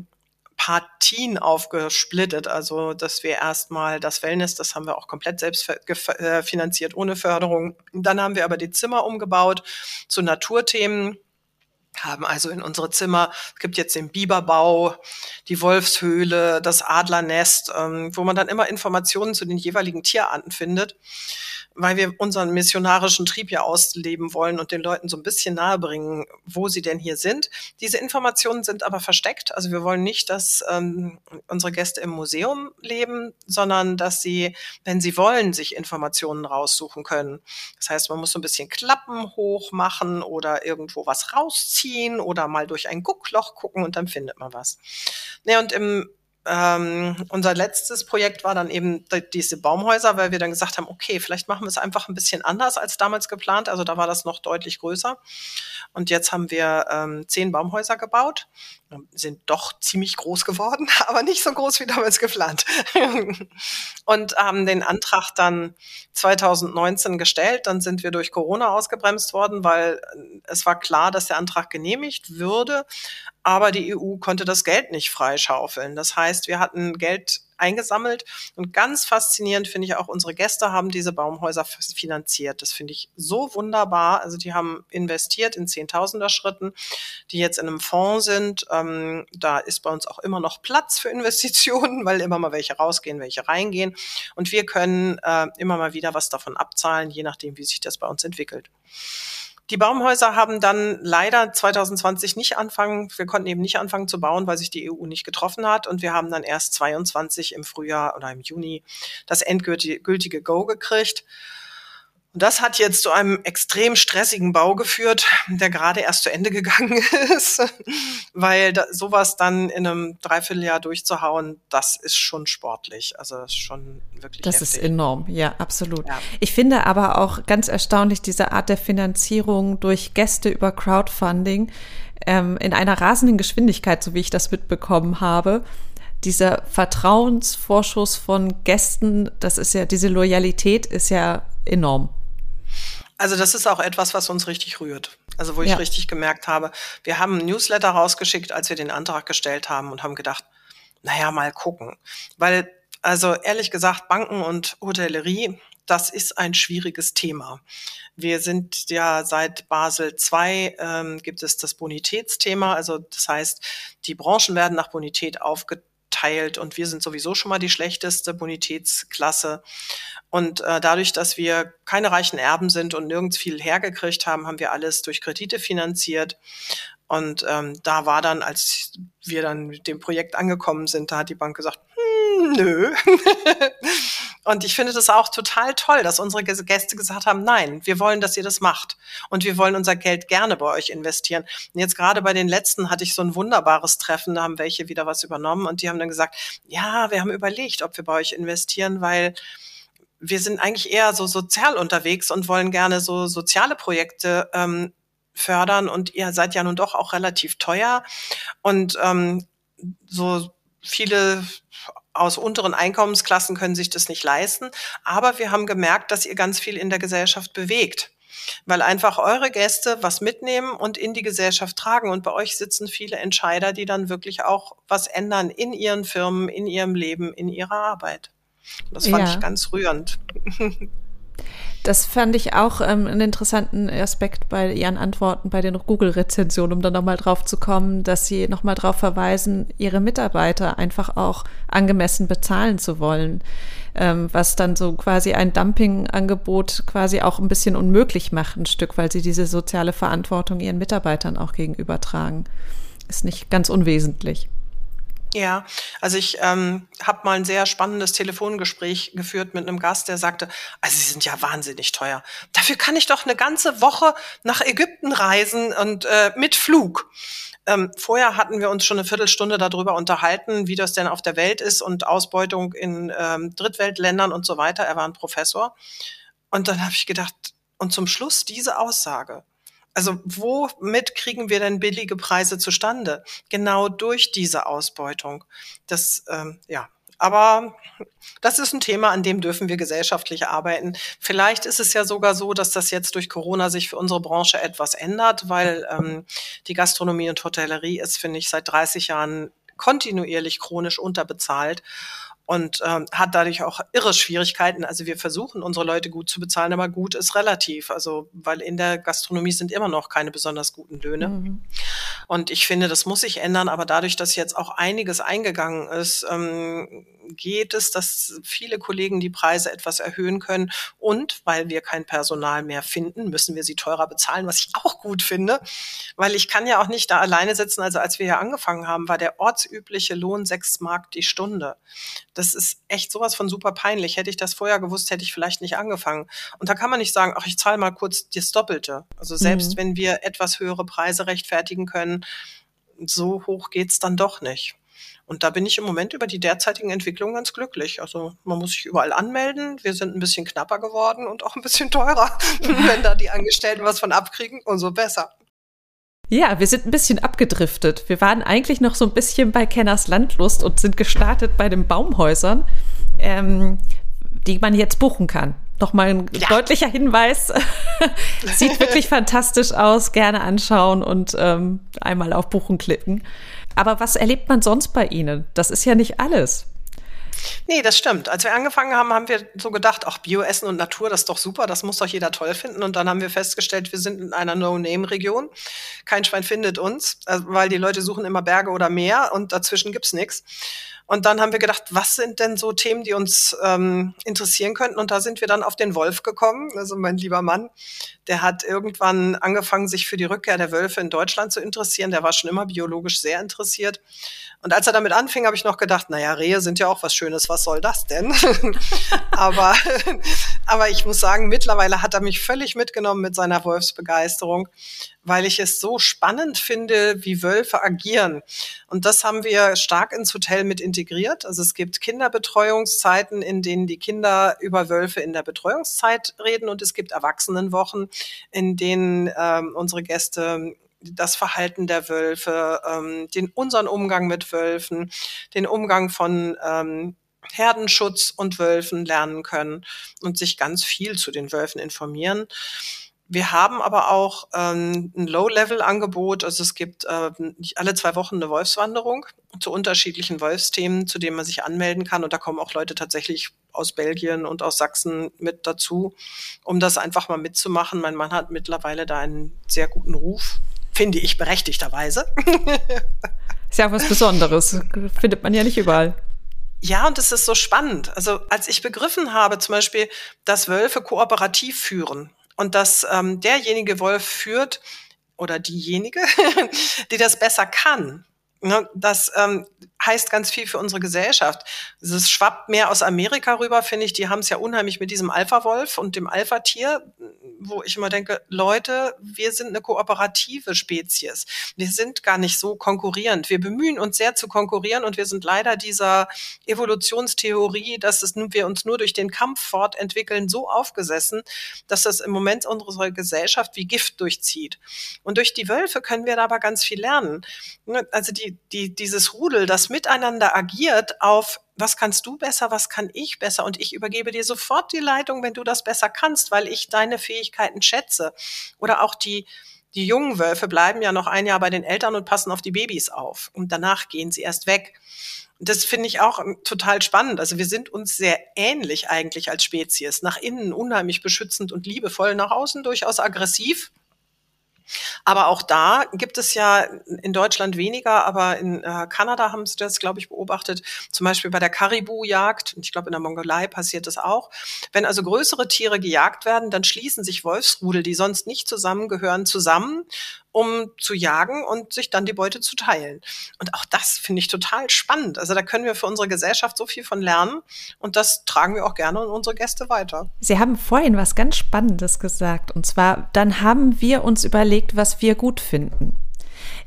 Partien aufgesplittet. Also, dass wir erstmal das Wellness, das haben wir auch komplett selbst äh, finanziert, ohne Förderung. Dann haben wir aber die Zimmer umgebaut zu Naturthemen haben also in unsere Zimmer, es gibt jetzt den Biberbau, die Wolfshöhle, das Adlernest, ähm, wo man dann immer Informationen zu den jeweiligen Tierarten findet weil wir unseren missionarischen Trieb ja ausleben wollen und den Leuten so ein bisschen nahebringen, wo sie denn hier sind. Diese Informationen sind aber versteckt. Also wir wollen nicht, dass ähm, unsere Gäste im Museum leben, sondern dass sie, wenn sie wollen, sich Informationen raussuchen können. Das heißt, man muss so ein bisschen Klappen hoch machen oder irgendwo was rausziehen oder mal durch ein Guckloch gucken und dann findet man was. Ne, und im ähm, unser letztes Projekt war dann eben diese Baumhäuser, weil wir dann gesagt haben, okay, vielleicht machen wir es einfach ein bisschen anders als damals geplant. Also da war das noch deutlich größer. Und jetzt haben wir ähm, zehn Baumhäuser gebaut, sind doch ziemlich groß geworden, aber nicht so groß wie damals geplant. und haben den Antrag dann 2019 gestellt. Dann sind wir durch Corona ausgebremst worden, weil es war klar, dass der Antrag genehmigt würde aber die EU konnte das Geld nicht freischaufeln. Das heißt, wir hatten Geld eingesammelt und ganz faszinierend finde ich auch, unsere Gäste haben diese Baumhäuser finanziert. Das finde ich so wunderbar. Also die haben investiert in Zehntausender Schritten, die jetzt in einem Fonds sind. Ähm, da ist bei uns auch immer noch Platz für Investitionen, weil immer mal welche rausgehen, welche reingehen. Und wir können äh, immer mal wieder was davon abzahlen, je nachdem, wie sich das bei uns entwickelt. Die Baumhäuser haben dann leider 2020 nicht anfangen, wir konnten eben nicht anfangen zu bauen, weil sich die EU nicht getroffen hat. Und wir haben dann erst 22 im Frühjahr oder im Juni das endgültige Go gekriegt. Und das hat jetzt zu einem extrem stressigen Bau geführt, der gerade erst zu Ende gegangen ist, weil da, sowas dann in einem Dreivierteljahr durchzuhauen, das ist schon sportlich. Also das ist schon wirklich. Das heftig. ist enorm, ja, absolut. Ja. Ich finde aber auch ganz erstaunlich diese Art der Finanzierung durch Gäste über Crowdfunding ähm, in einer rasenden Geschwindigkeit, so wie ich das mitbekommen habe dieser Vertrauensvorschuss von Gästen, das ist ja, diese Loyalität ist ja enorm. Also das ist auch etwas, was uns richtig rührt. Also wo ich ja. richtig gemerkt habe, wir haben ein Newsletter rausgeschickt, als wir den Antrag gestellt haben und haben gedacht, naja, mal gucken. Weil, also ehrlich gesagt, Banken und Hotellerie, das ist ein schwieriges Thema. Wir sind ja seit Basel II ähm, gibt es das Bonitätsthema. Also das heißt, die Branchen werden nach Bonität aufgeteilt und wir sind sowieso schon mal die schlechteste Bonitätsklasse. Und äh, dadurch, dass wir keine reichen Erben sind und nirgends viel hergekriegt haben, haben wir alles durch Kredite finanziert. Und ähm, da war dann, als wir dann mit dem Projekt angekommen sind, da hat die Bank gesagt, hm, nö. und ich finde das auch total toll, dass unsere Gäste gesagt haben, nein, wir wollen, dass ihr das macht. Und wir wollen unser Geld gerne bei euch investieren. Und jetzt gerade bei den letzten hatte ich so ein wunderbares Treffen, da haben welche wieder was übernommen und die haben dann gesagt, ja, wir haben überlegt, ob wir bei euch investieren, weil wir sind eigentlich eher so sozial unterwegs und wollen gerne so soziale Projekte ähm, fördern und ihr seid ja nun doch auch relativ teuer und ähm, so viele aus unteren Einkommensklassen können sich das nicht leisten. Aber wir haben gemerkt, dass ihr ganz viel in der Gesellschaft bewegt. Weil einfach eure Gäste was mitnehmen und in die Gesellschaft tragen. Und bei euch sitzen viele Entscheider, die dann wirklich auch was ändern in ihren Firmen, in ihrem Leben, in ihrer Arbeit. Das fand ja. ich ganz rührend. Das fand ich auch ähm, einen interessanten Aspekt bei Ihren Antworten bei den Google-Rezensionen, um dann nochmal drauf zu kommen, dass Sie nochmal darauf verweisen, Ihre Mitarbeiter einfach auch angemessen bezahlen zu wollen, ähm, was dann so quasi ein Dumping-Angebot quasi auch ein bisschen unmöglich macht, ein Stück, weil Sie diese soziale Verantwortung Ihren Mitarbeitern auch gegenüber tragen. Ist nicht ganz unwesentlich. Ja, also ich ähm, habe mal ein sehr spannendes Telefongespräch geführt mit einem Gast, der sagte, also sie sind ja wahnsinnig teuer. Dafür kann ich doch eine ganze Woche nach Ägypten reisen und äh, mit Flug. Ähm, vorher hatten wir uns schon eine Viertelstunde darüber unterhalten, wie das denn auf der Welt ist und Ausbeutung in ähm, Drittweltländern und so weiter. Er war ein Professor. Und dann habe ich gedacht, und zum Schluss diese Aussage. Also womit kriegen wir denn billige Preise zustande? Genau durch diese Ausbeutung. Das, ähm, ja, aber das ist ein Thema, an dem dürfen wir gesellschaftlich arbeiten. Vielleicht ist es ja sogar so, dass das jetzt durch Corona sich für unsere Branche etwas ändert, weil ähm, die Gastronomie und Hotellerie ist, finde ich, seit 30 Jahren kontinuierlich chronisch unterbezahlt und ähm, hat dadurch auch irre Schwierigkeiten. Also wir versuchen, unsere Leute gut zu bezahlen, aber gut ist relativ. Also weil in der Gastronomie sind immer noch keine besonders guten Löhne. Mhm. Und ich finde, das muss sich ändern. Aber dadurch, dass jetzt auch einiges eingegangen ist, ähm, geht es, dass viele Kollegen die Preise etwas erhöhen können. Und weil wir kein Personal mehr finden, müssen wir sie teurer bezahlen, was ich auch gut finde. Weil ich kann ja auch nicht da alleine sitzen. Also als wir hier angefangen haben, war der ortsübliche Lohn sechs Mark die Stunde. Das ist echt sowas von super peinlich. Hätte ich das vorher gewusst, hätte ich vielleicht nicht angefangen. Und da kann man nicht sagen, ach, ich zahle mal kurz das Doppelte. Also selbst mhm. wenn wir etwas höhere Preise rechtfertigen können, so hoch geht's dann doch nicht. Und da bin ich im Moment über die derzeitigen Entwicklungen ganz glücklich. Also man muss sich überall anmelden. Wir sind ein bisschen knapper geworden und auch ein bisschen teurer. Wenn da die Angestellten was von abkriegen, umso besser. Ja, wir sind ein bisschen abgedriftet. Wir waren eigentlich noch so ein bisschen bei Kenners Landlust und sind gestartet bei den Baumhäusern, ähm, die man jetzt buchen kann. Nochmal ein ja. deutlicher Hinweis. Sieht wirklich fantastisch aus. Gerne anschauen und ähm, einmal auf Buchen klicken. Aber was erlebt man sonst bei Ihnen? Das ist ja nicht alles. Nee, das stimmt. Als wir angefangen haben, haben wir so gedacht, auch Bioessen und Natur, das ist doch super, das muss doch jeder toll finden. Und dann haben wir festgestellt, wir sind in einer No-Name-Region. Kein Schwein findet uns, also, weil die Leute suchen immer Berge oder Meer und dazwischen gibt's nichts. Und dann haben wir gedacht, was sind denn so Themen, die uns ähm, interessieren könnten? Und da sind wir dann auf den Wolf gekommen. Also mein lieber Mann, der hat irgendwann angefangen, sich für die Rückkehr der Wölfe in Deutschland zu interessieren. Der war schon immer biologisch sehr interessiert. Und als er damit anfing, habe ich noch gedacht, naja, Rehe sind ja auch was Schönes, was soll das denn? aber, aber ich muss sagen, mittlerweile hat er mich völlig mitgenommen mit seiner Wolfsbegeisterung, weil ich es so spannend finde, wie Wölfe agieren. Und das haben wir stark ins Hotel mit integriert. Also es gibt Kinderbetreuungszeiten, in denen die Kinder über Wölfe in der Betreuungszeit reden und es gibt Erwachsenenwochen, in denen ähm, unsere Gäste das Verhalten der Wölfe, ähm, den unseren Umgang mit Wölfen, den Umgang von ähm, Herdenschutz und Wölfen lernen können und sich ganz viel zu den Wölfen informieren. Wir haben aber auch ähm, ein Low-Level-Angebot. Also es gibt äh, alle zwei Wochen eine Wolfswanderung zu unterschiedlichen Wolfsthemen, zu denen man sich anmelden kann. Und da kommen auch Leute tatsächlich aus Belgien und aus Sachsen mit dazu, um das einfach mal mitzumachen. Mein Mann hat mittlerweile da einen sehr guten Ruf finde ich berechtigterweise. Ist ja auch was Besonderes. Findet man ja nicht überall. Ja, und es ist so spannend. Also als ich begriffen habe, zum Beispiel, dass Wölfe kooperativ führen und dass ähm, derjenige Wolf führt oder diejenige, die das besser kann, das ähm, heißt ganz viel für unsere Gesellschaft. Es schwappt mehr aus Amerika rüber, finde ich. Die haben es ja unheimlich mit diesem Alpha-Wolf und dem Alpha-Tier, wo ich immer denke, Leute, wir sind eine kooperative Spezies. Wir sind gar nicht so konkurrierend. Wir bemühen uns sehr zu konkurrieren und wir sind leider dieser Evolutionstheorie, dass es wir uns nur durch den Kampf fortentwickeln, so aufgesessen, dass das im Moment unsere Gesellschaft wie Gift durchzieht. Und durch die Wölfe können wir da aber ganz viel lernen. Ne, also die die, dieses Rudel, das miteinander agiert auf was kannst du besser, was kann ich besser und ich übergebe dir sofort die Leitung, wenn du das besser kannst, weil ich deine Fähigkeiten schätze. Oder auch die, die jungen Wölfe bleiben ja noch ein Jahr bei den Eltern und passen auf die Babys auf und danach gehen sie erst weg. Das finde ich auch total spannend. Also wir sind uns sehr ähnlich eigentlich als Spezies. Nach innen unheimlich beschützend und liebevoll, nach außen durchaus aggressiv. Aber auch da gibt es ja in Deutschland weniger, aber in äh, Kanada haben sie das, glaube ich, beobachtet. Zum Beispiel bei der Karibu-Jagd. Ich glaube, in der Mongolei passiert das auch. Wenn also größere Tiere gejagt werden, dann schließen sich Wolfsrudel, die sonst nicht zusammengehören, zusammen um zu jagen und sich dann die Beute zu teilen. Und auch das finde ich total spannend. Also da können wir für unsere Gesellschaft so viel von lernen und das tragen wir auch gerne an unsere Gäste weiter. Sie haben vorhin was ganz Spannendes gesagt und zwar, dann haben wir uns überlegt, was wir gut finden.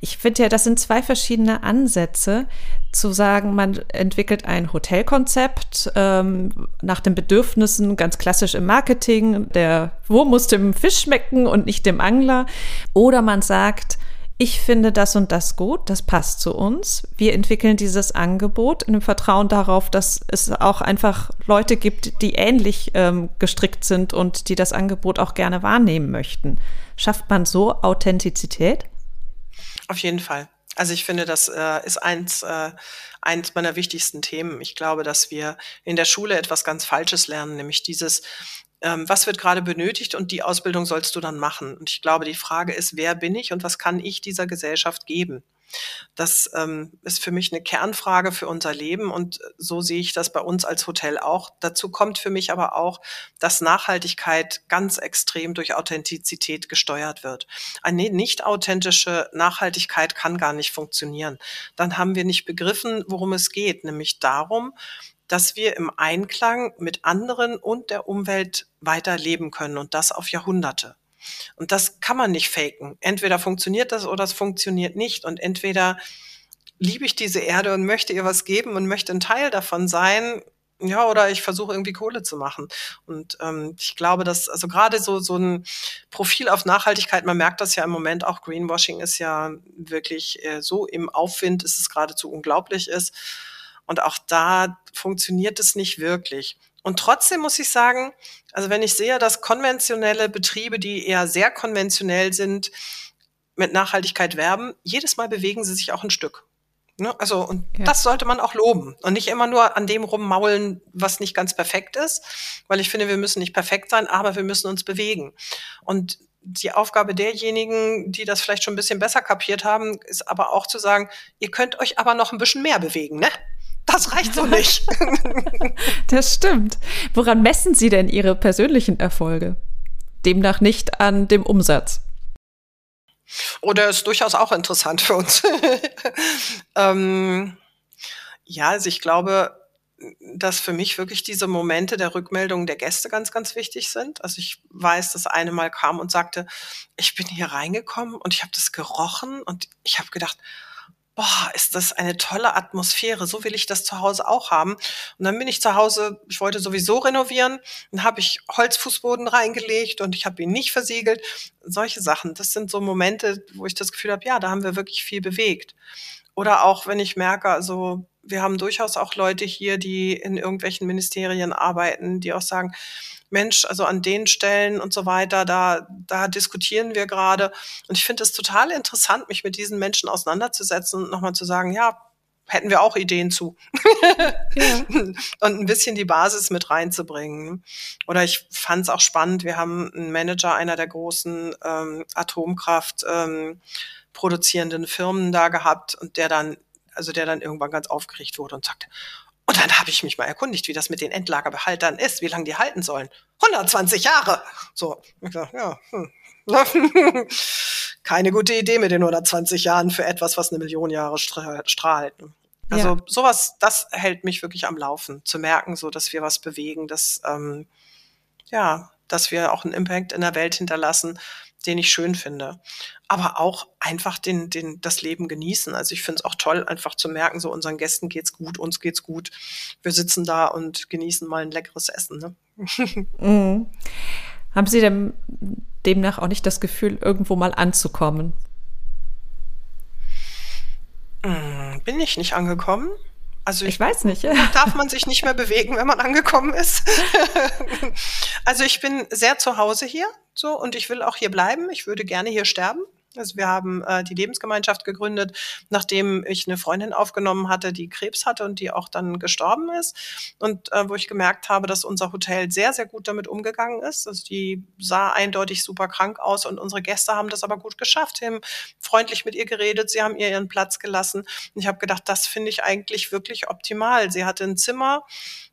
Ich finde ja, das sind zwei verschiedene Ansätze, zu sagen, man entwickelt ein Hotelkonzept ähm, nach den Bedürfnissen, ganz klassisch im Marketing, der Wurm muss dem Fisch schmecken und nicht dem Angler. Oder man sagt, ich finde das und das gut, das passt zu uns. Wir entwickeln dieses Angebot in dem Vertrauen darauf, dass es auch einfach Leute gibt, die ähnlich ähm, gestrickt sind und die das Angebot auch gerne wahrnehmen möchten. Schafft man so Authentizität? Auf jeden Fall. Also ich finde, das äh, ist eins, äh, eins meiner wichtigsten Themen. Ich glaube, dass wir in der Schule etwas ganz Falsches lernen, nämlich dieses, ähm, was wird gerade benötigt und die Ausbildung sollst du dann machen. Und ich glaube, die Frage ist, wer bin ich und was kann ich dieser Gesellschaft geben? Das ähm, ist für mich eine Kernfrage für unser Leben und so sehe ich das bei uns als Hotel auch. Dazu kommt für mich aber auch, dass Nachhaltigkeit ganz extrem durch Authentizität gesteuert wird. Eine nicht authentische Nachhaltigkeit kann gar nicht funktionieren. Dann haben wir nicht begriffen, worum es geht, nämlich darum, dass wir im Einklang mit anderen und der Umwelt weiterleben können und das auf Jahrhunderte. Und das kann man nicht faken. Entweder funktioniert das oder es funktioniert nicht. Und entweder liebe ich diese Erde und möchte ihr was geben und möchte ein Teil davon sein, ja, oder ich versuche irgendwie Kohle zu machen. Und ähm, ich glaube, dass also gerade so so ein Profil auf Nachhaltigkeit, man merkt das ja im Moment auch, Greenwashing ist ja wirklich äh, so im Aufwind, dass es geradezu unglaublich ist. Und auch da funktioniert es nicht wirklich. Und trotzdem muss ich sagen, also wenn ich sehe, dass konventionelle Betriebe, die eher sehr konventionell sind, mit Nachhaltigkeit werben, jedes Mal bewegen sie sich auch ein Stück. Ne? Also, und ja. das sollte man auch loben und nicht immer nur an dem rummaulen, was nicht ganz perfekt ist, weil ich finde, wir müssen nicht perfekt sein, aber wir müssen uns bewegen. Und die Aufgabe derjenigen, die das vielleicht schon ein bisschen besser kapiert haben, ist aber auch zu sagen, ihr könnt euch aber noch ein bisschen mehr bewegen, ne? Das reicht so nicht. das stimmt. Woran messen Sie denn Ihre persönlichen Erfolge? Demnach nicht an dem Umsatz. Oder ist durchaus auch interessant für uns. ähm, ja, also ich glaube, dass für mich wirklich diese Momente der Rückmeldung der Gäste ganz, ganz wichtig sind. Also ich weiß, dass eine mal kam und sagte, ich bin hier reingekommen und ich habe das gerochen und ich habe gedacht, boah, ist das eine tolle Atmosphäre, so will ich das zu Hause auch haben. Und dann bin ich zu Hause, ich wollte sowieso renovieren, dann habe ich Holzfußboden reingelegt und ich habe ihn nicht versiegelt. Solche Sachen, das sind so Momente, wo ich das Gefühl habe, ja, da haben wir wirklich viel bewegt. Oder auch, wenn ich merke, also wir haben durchaus auch Leute hier, die in irgendwelchen Ministerien arbeiten, die auch sagen, Mensch, also an den Stellen und so weiter, da, da diskutieren wir gerade. Und ich finde es total interessant, mich mit diesen Menschen auseinanderzusetzen und nochmal zu sagen, ja, hätten wir auch Ideen zu. ja. Und ein bisschen die Basis mit reinzubringen. Oder ich fand es auch spannend, wir haben einen Manager einer der großen ähm, Atomkraft ähm, produzierenden Firmen da gehabt und der dann, also der dann irgendwann ganz aufgeregt wurde und sagte, und dann habe ich mich mal erkundigt, wie das mit den Endlagerbehältern ist, wie lange die halten sollen. 120 Jahre. So, ich sag, ja, hm. keine gute Idee mit den 120 Jahren für etwas, was eine Million Jahre strahlt. Also ja. sowas, das hält mich wirklich am Laufen, zu merken, so dass wir was bewegen, dass ähm, ja, dass wir auch einen Impact in der Welt hinterlassen, den ich schön finde. Aber auch einfach den, den, das Leben genießen. Also ich finde es auch toll, einfach zu merken, so unseren Gästen geht's gut, uns geht's gut. Wir sitzen da und genießen mal ein leckeres Essen. Ne? Mhm. Haben Sie denn demnach auch nicht das Gefühl, irgendwo mal anzukommen? Hm, bin ich nicht angekommen? Also ich, ich, weiß nicht. Darf man sich nicht mehr bewegen, wenn man angekommen ist? also ich bin sehr zu Hause hier, so und ich will auch hier bleiben. Ich würde gerne hier sterben. Also wir haben äh, die Lebensgemeinschaft gegründet, nachdem ich eine Freundin aufgenommen hatte, die Krebs hatte und die auch dann gestorben ist. Und äh, wo ich gemerkt habe, dass unser Hotel sehr, sehr gut damit umgegangen ist. Also die sah eindeutig super krank aus und unsere Gäste haben das aber gut geschafft. Sie haben freundlich mit ihr geredet, sie haben ihr ihren Platz gelassen. Und ich habe gedacht, das finde ich eigentlich wirklich optimal. Sie hatte ein Zimmer,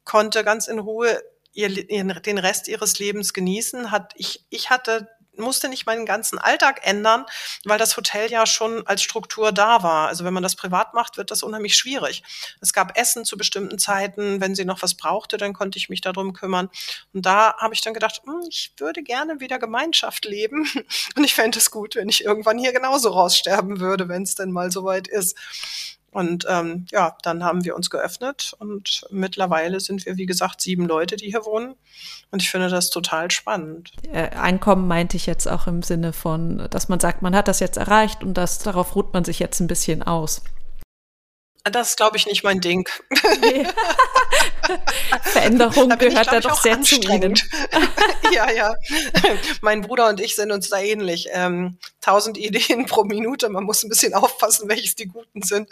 konnte ganz in Ruhe ihr, den Rest ihres Lebens genießen. Hat ich, ich hatte musste nicht meinen ganzen Alltag ändern, weil das Hotel ja schon als Struktur da war. Also wenn man das privat macht, wird das unheimlich schwierig. Es gab Essen zu bestimmten Zeiten. Wenn sie noch was brauchte, dann konnte ich mich darum kümmern. Und da habe ich dann gedacht, hm, ich würde gerne wieder Gemeinschaft leben. Und ich fände es gut, wenn ich irgendwann hier genauso raussterben würde, wenn es denn mal soweit ist. Und ähm, ja, dann haben wir uns geöffnet und mittlerweile sind wir, wie gesagt, sieben Leute, die hier wohnen. Und ich finde das total spannend. Äh, Einkommen meinte ich jetzt auch im Sinne von, dass man sagt, man hat das jetzt erreicht und das, darauf ruht man sich jetzt ein bisschen aus. Das ist, glaube ich, nicht mein Ding. Nee. Veränderung da gehört ich, da doch sehr zu Ihnen. ja, ja. Mein Bruder und ich sind uns da ähnlich. Ähm, tausend Ideen pro Minute. Man muss ein bisschen aufpassen, welches die guten sind.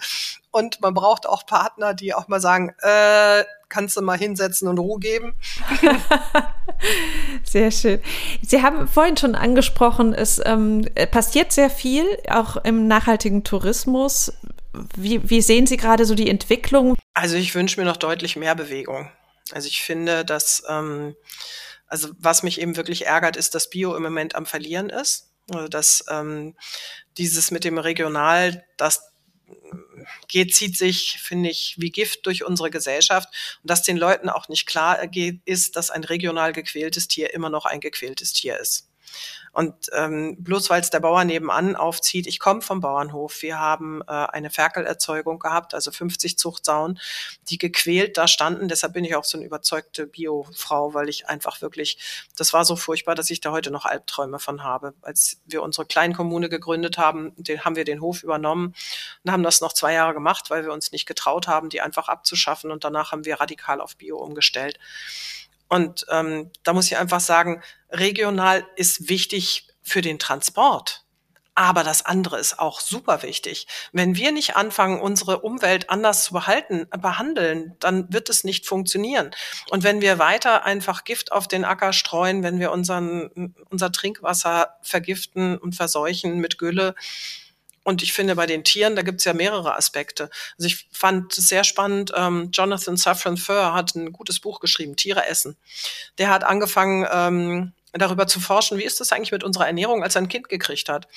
Und man braucht auch Partner, die auch mal sagen, äh, kannst du mal hinsetzen und Ruhe geben. sehr schön. Sie haben vorhin schon angesprochen, es ähm, passiert sehr viel, auch im nachhaltigen Tourismus. Wie, wie sehen Sie gerade so die Entwicklung? Also ich wünsche mir noch deutlich mehr Bewegung. Also ich finde, dass, ähm, also was mich eben wirklich ärgert, ist, dass Bio im Moment am Verlieren ist. Also dass ähm, dieses mit dem Regional, das geht, zieht sich, finde ich, wie Gift durch unsere Gesellschaft und dass den Leuten auch nicht klar ist, dass ein regional gequältes Tier immer noch ein gequältes Tier ist. Und ähm, bloß weil es der Bauer nebenan aufzieht, ich komme vom Bauernhof, wir haben äh, eine Ferkelerzeugung gehabt, also 50 Zuchtsauen, die gequält da standen. Deshalb bin ich auch so eine überzeugte Bio-Frau, weil ich einfach wirklich, das war so furchtbar, dass ich da heute noch Albträume von habe. Als wir unsere Kleinkommune gegründet haben, den, haben wir den Hof übernommen und haben das noch zwei Jahre gemacht, weil wir uns nicht getraut haben, die einfach abzuschaffen. Und danach haben wir radikal auf Bio umgestellt. Und ähm, da muss ich einfach sagen, regional ist wichtig für den Transport. Aber das andere ist auch super wichtig. Wenn wir nicht anfangen, unsere Umwelt anders zu behalten, behandeln, dann wird es nicht funktionieren. Und wenn wir weiter einfach Gift auf den Acker streuen, wenn wir unseren, unser Trinkwasser vergiften und verseuchen mit Gülle, und ich finde, bei den Tieren, da gibt es ja mehrere Aspekte. Also ich fand es sehr spannend, ähm, Jonathan Safran Foer hat ein gutes Buch geschrieben, Tiere essen. Der hat angefangen, ähm, darüber zu forschen, wie ist das eigentlich mit unserer Ernährung, als er ein Kind gekriegt hat.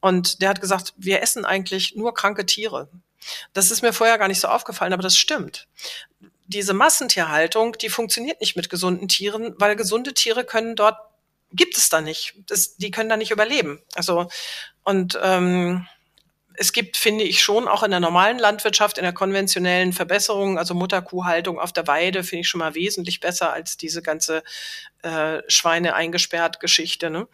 Und der hat gesagt, wir essen eigentlich nur kranke Tiere. Das ist mir vorher gar nicht so aufgefallen, aber das stimmt. Diese Massentierhaltung, die funktioniert nicht mit gesunden Tieren, weil gesunde Tiere können dort, gibt es da nicht. Das, die können da nicht überleben. Also, und ähm, es gibt, finde ich, schon auch in der normalen Landwirtschaft, in der konventionellen Verbesserungen, also Mutterkuhhaltung auf der Weide, finde ich schon mal wesentlich besser als diese ganze äh, Schweine eingesperrt Geschichte. Ne?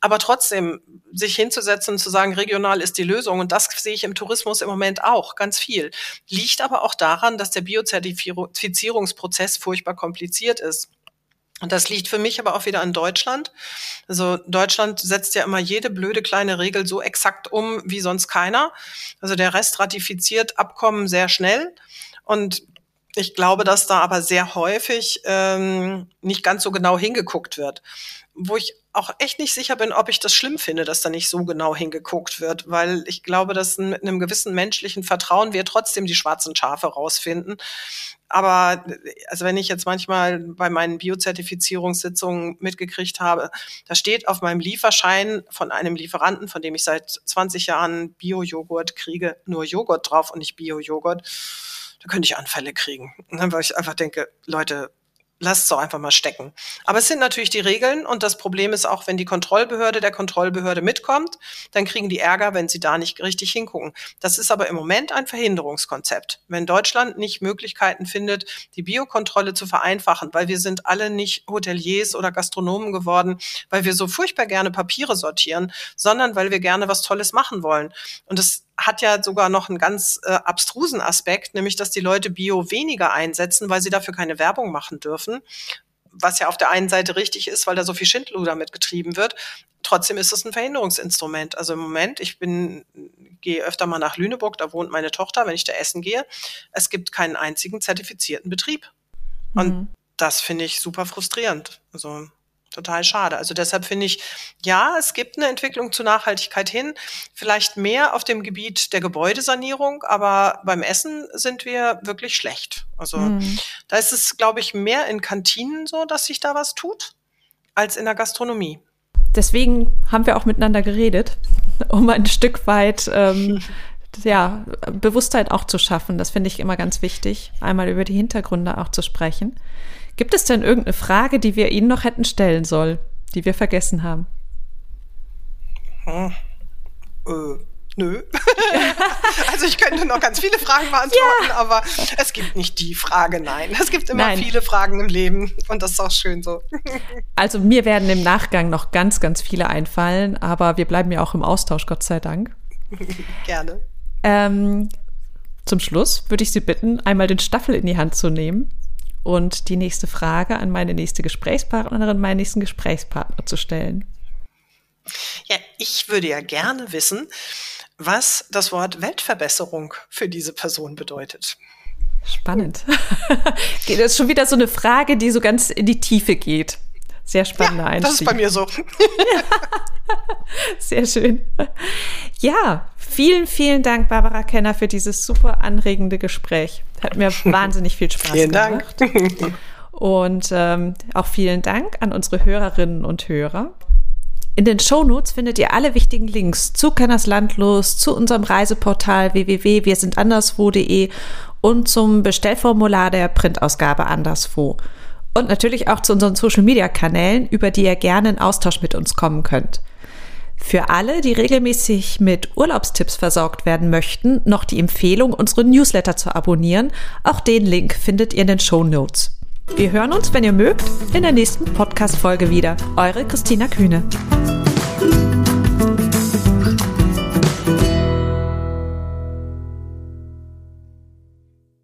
Aber trotzdem, sich hinzusetzen und zu sagen, regional ist die Lösung, und das sehe ich im Tourismus im Moment auch ganz viel, liegt aber auch daran, dass der Biozertifizierungsprozess furchtbar kompliziert ist. Und das liegt für mich aber auch wieder an Deutschland. Also Deutschland setzt ja immer jede blöde kleine Regel so exakt um wie sonst keiner. Also der Rest ratifiziert Abkommen sehr schnell. Und ich glaube, dass da aber sehr häufig ähm, nicht ganz so genau hingeguckt wird. Wo ich auch echt nicht sicher bin, ob ich das schlimm finde, dass da nicht so genau hingeguckt wird, weil ich glaube, dass mit einem gewissen menschlichen Vertrauen wir trotzdem die schwarzen Schafe rausfinden. Aber also wenn ich jetzt manchmal bei meinen Biozertifizierungssitzungen mitgekriegt habe, da steht auf meinem Lieferschein von einem Lieferanten, von dem ich seit 20 Jahren Bio-Joghurt kriege, nur Joghurt drauf und nicht Bio-Joghurt, da könnte ich Anfälle kriegen. Und dann, weil ich einfach denke, Leute, lasst es doch einfach mal stecken. Aber es sind natürlich die Regeln und das Problem ist auch, wenn die Kontrollbehörde der Kontrollbehörde mitkommt, dann kriegen die Ärger, wenn sie da nicht richtig hingucken. Das ist aber im Moment ein Verhinderungskonzept. Wenn Deutschland nicht Möglichkeiten findet, die Biokontrolle zu vereinfachen, weil wir sind alle nicht Hoteliers oder Gastronomen geworden, weil wir so furchtbar gerne Papiere sortieren, sondern weil wir gerne was Tolles machen wollen. Und das hat ja sogar noch einen ganz äh, abstrusen Aspekt, nämlich dass die Leute Bio weniger einsetzen, weil sie dafür keine Werbung machen dürfen. Was ja auf der einen Seite richtig ist, weil da so viel Schindluder mitgetrieben wird. Trotzdem ist es ein Verhinderungsinstrument. Also im Moment, ich bin, gehe öfter mal nach Lüneburg, da wohnt meine Tochter, wenn ich da essen gehe. Es gibt keinen einzigen zertifizierten Betrieb. Und mhm. das finde ich super frustrierend. Also total schade. Also deshalb finde ich, ja, es gibt eine Entwicklung zur Nachhaltigkeit hin, vielleicht mehr auf dem Gebiet der Gebäudesanierung, aber beim Essen sind wir wirklich schlecht. Also mhm. da ist es, glaube ich, mehr in Kantinen so, dass sich da was tut, als in der Gastronomie. Deswegen haben wir auch miteinander geredet, um ein Stück weit ähm, ja, Bewusstheit auch zu schaffen. Das finde ich immer ganz wichtig, einmal über die Hintergründe auch zu sprechen. Gibt es denn irgendeine Frage, die wir Ihnen noch hätten stellen sollen, die wir vergessen haben? Hm. Äh, nö. also ich könnte noch ganz viele Fragen beantworten, ja. aber es gibt nicht die Frage, nein. Es gibt immer nein. viele Fragen im Leben und das ist auch schön so. also mir werden im Nachgang noch ganz, ganz viele einfallen, aber wir bleiben ja auch im Austausch, Gott sei Dank. Gerne. Ähm, zum Schluss würde ich Sie bitten, einmal den Staffel in die Hand zu nehmen und die nächste Frage an meine nächste Gesprächspartnerin, meinen nächsten Gesprächspartner zu stellen. Ja, ich würde ja gerne wissen, was das Wort Weltverbesserung für diese Person bedeutet. Spannend. das ist schon wieder so eine Frage, die so ganz in die Tiefe geht. Sehr spannender ja, Einstieg. Das ist bei mir so. Sehr schön. Ja, vielen, vielen Dank, Barbara Kenner, für dieses super anregende Gespräch. Hat mir wahnsinnig viel Spaß vielen gemacht. Vielen Dank. Und ähm, auch vielen Dank an unsere Hörerinnen und Hörer. In den Shownotes findet ihr alle wichtigen Links zu Kenners Landlos, zu unserem Reiseportal www.wirsindanderswo.de und zum Bestellformular der Printausgabe Anderswo. und natürlich auch zu unseren Social-Media-Kanälen, über die ihr gerne in Austausch mit uns kommen könnt. Für alle, die regelmäßig mit Urlaubstipps versorgt werden möchten, noch die Empfehlung, unsere Newsletter zu abonnieren. Auch den Link findet ihr in den Show Notes. Wir hören uns, wenn ihr mögt, in der nächsten Podcast-Folge wieder. Eure Christina Kühne.